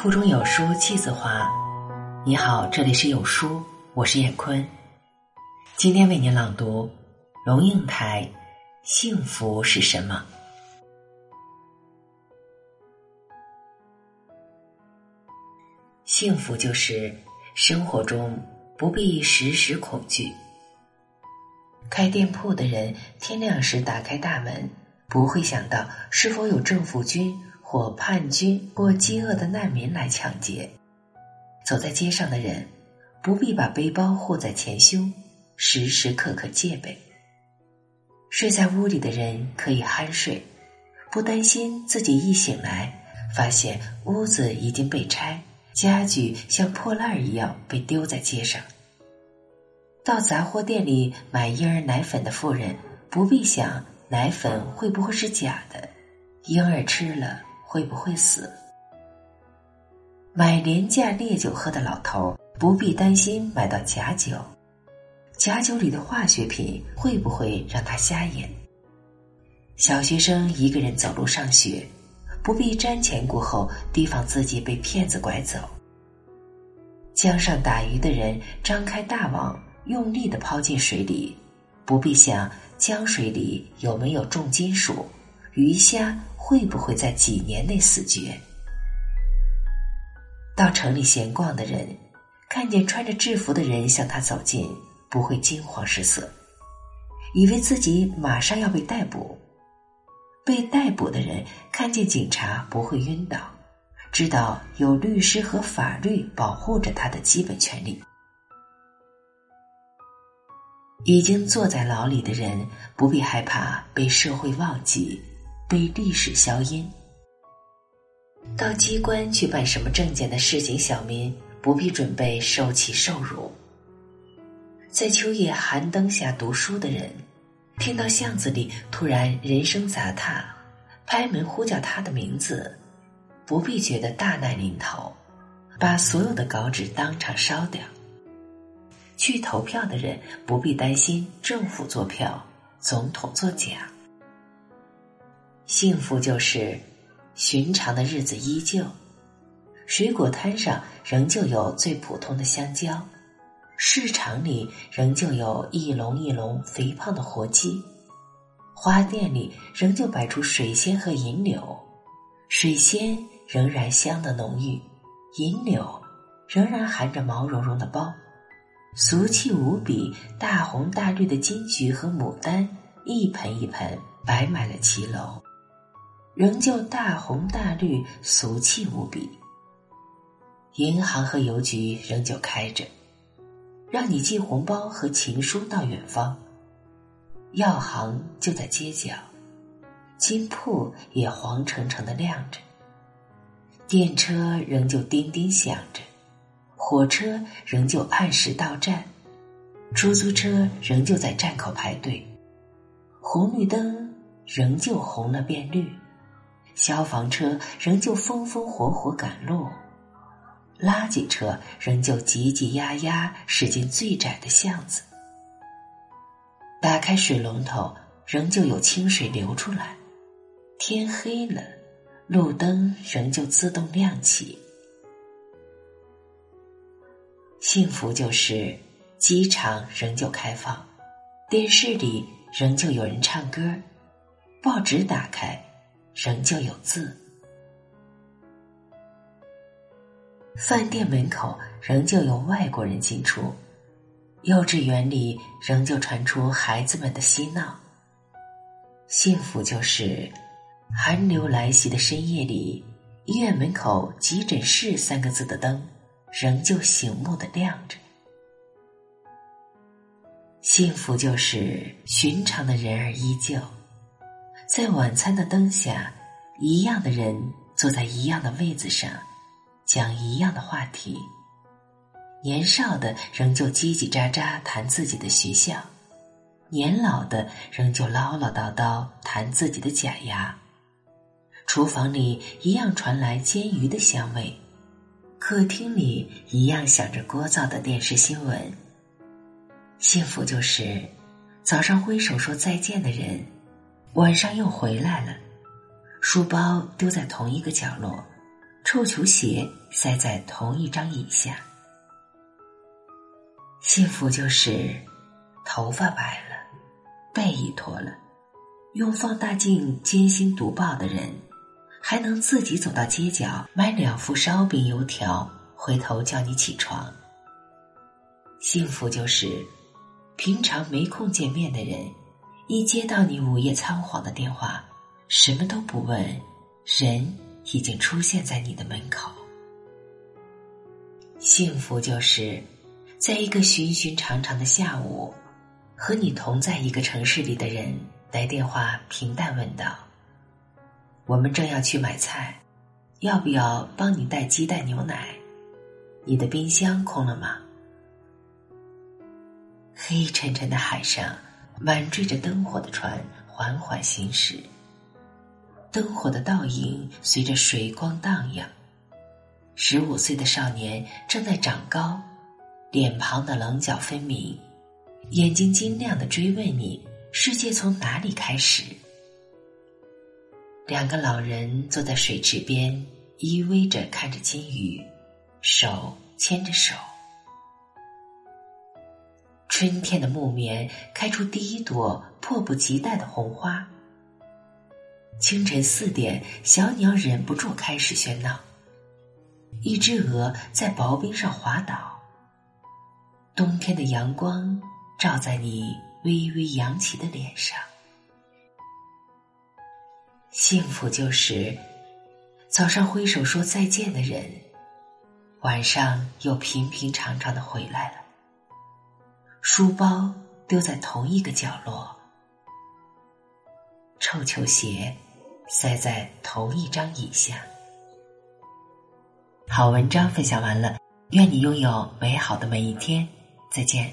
腹中有书气自华。你好，这里是有书，我是闫坤。今天为您朗读《龙应台》，幸福是什么？幸福就是生活中不必时时恐惧。开店铺的人天亮时打开大门，不会想到是否有政府军。或叛军或饥饿的难民来抢劫，走在街上的人不必把背包护在前胸，时时刻刻戒备。睡在屋里的人可以酣睡，不担心自己一醒来发现屋子已经被拆，家具像破烂一样被丢在街上。到杂货店里买婴儿奶粉的妇人不必想奶粉会不会是假的，婴儿吃了。会不会死？买廉价烈酒喝的老头不必担心买到假酒，假酒里的化学品会不会让他瞎眼？小学生一个人走路上学，不必瞻前顾后提防自己被骗子拐走。江上打鱼的人张开大网，用力的抛进水里，不必想江水里有没有重金属，鱼虾。会不会在几年内死绝？到城里闲逛的人，看见穿着制服的人向他走近，不会惊慌失色，以为自己马上要被逮捕；被逮捕的人看见警察不会晕倒，知道有律师和法律保护着他的基本权利。已经坐在牢里的人，不必害怕被社会忘记。被历史消音。到机关去办什么证件的市井小民，不必准备受气受辱。在秋夜寒灯下读书的人，听到巷子里突然人声杂沓，拍门呼叫他的名字，不必觉得大难临头，把所有的稿纸当场烧掉。去投票的人不必担心政府作票，总统作假。幸福就是寻常的日子依旧，水果摊上仍旧有最普通的香蕉，市场里仍旧有一笼一笼肥胖的活鸡，花店里仍旧摆出水仙和银柳，水仙仍然香的浓郁，银柳仍然含着毛茸茸的苞，俗气无比大红大绿的金桔和牡丹一盆一盆摆满了骑楼。仍旧大红大绿，俗气无比。银行和邮局仍旧开着，让你寄红包和情书到远方。药行就在街角，金铺也黄澄澄的亮着。电车仍旧叮叮响着，火车仍旧按时到站，出租车仍旧在站口排队，红绿灯仍旧红了变绿。消防车仍旧风风火火赶路，垃圾车仍旧挤挤压压驶进最窄的巷子。打开水龙头，仍旧有清水流出来。天黑了，路灯仍旧自动亮起。幸福就是机场仍旧开放，电视里仍旧有人唱歌，报纸打开。仍旧有字，饭店门口仍旧有外国人进出，幼稚园里仍旧传出孩子们的嬉闹。幸福就是寒流来袭的深夜里，医院门口“急诊室”三个字的灯仍旧醒目的亮着。幸福就是寻常的人儿依旧。在晚餐的灯下，一样的人坐在一样的位子上，讲一样的话题。年少的仍旧叽叽喳喳谈自己的学校，年老的仍旧唠唠叨叨谈自己的假牙。厨房里一样传来煎鱼的香味，客厅里一样响着聒噪的电视新闻。幸福就是早上挥手说再见的人。晚上又回来了，书包丢在同一个角落，臭球鞋塞在同一张椅下。幸福就是头发白了，背一脱了，用放大镜艰辛读报的人，还能自己走到街角买两副烧饼油条，回头叫你起床。幸福就是平常没空见面的人，一接到你午夜仓皇的电话，什么都不问，人已经出现在你的门口。幸福就是。在一个寻寻常常的下午，和你同在一个城市里的人来电话，平淡问道：“我们正要去买菜，要不要帮你带鸡蛋牛奶？你的冰箱空了吗？”黑沉沉的海上，满缀着灯火的船缓缓行驶，灯火的倒影随着水光荡漾。十五岁的少年正在长高。脸庞的棱角分明，眼睛晶亮的追问你：世界从哪里开始？两个老人坐在水池边，依偎着看着金鱼，手牵着手。春天的木棉开出第一朵迫不及待的红花。清晨四点，小鸟忍不住开始喧闹。一只鹅在薄冰上滑倒。冬天的阳光照在你微微扬起的脸上，幸福就是早上挥手说再见的人，晚上又平平常常的回来了。书包丢在同一个角落，臭球鞋塞在同一张椅下。好文章分享完了，愿你拥有美好的每一天。再见。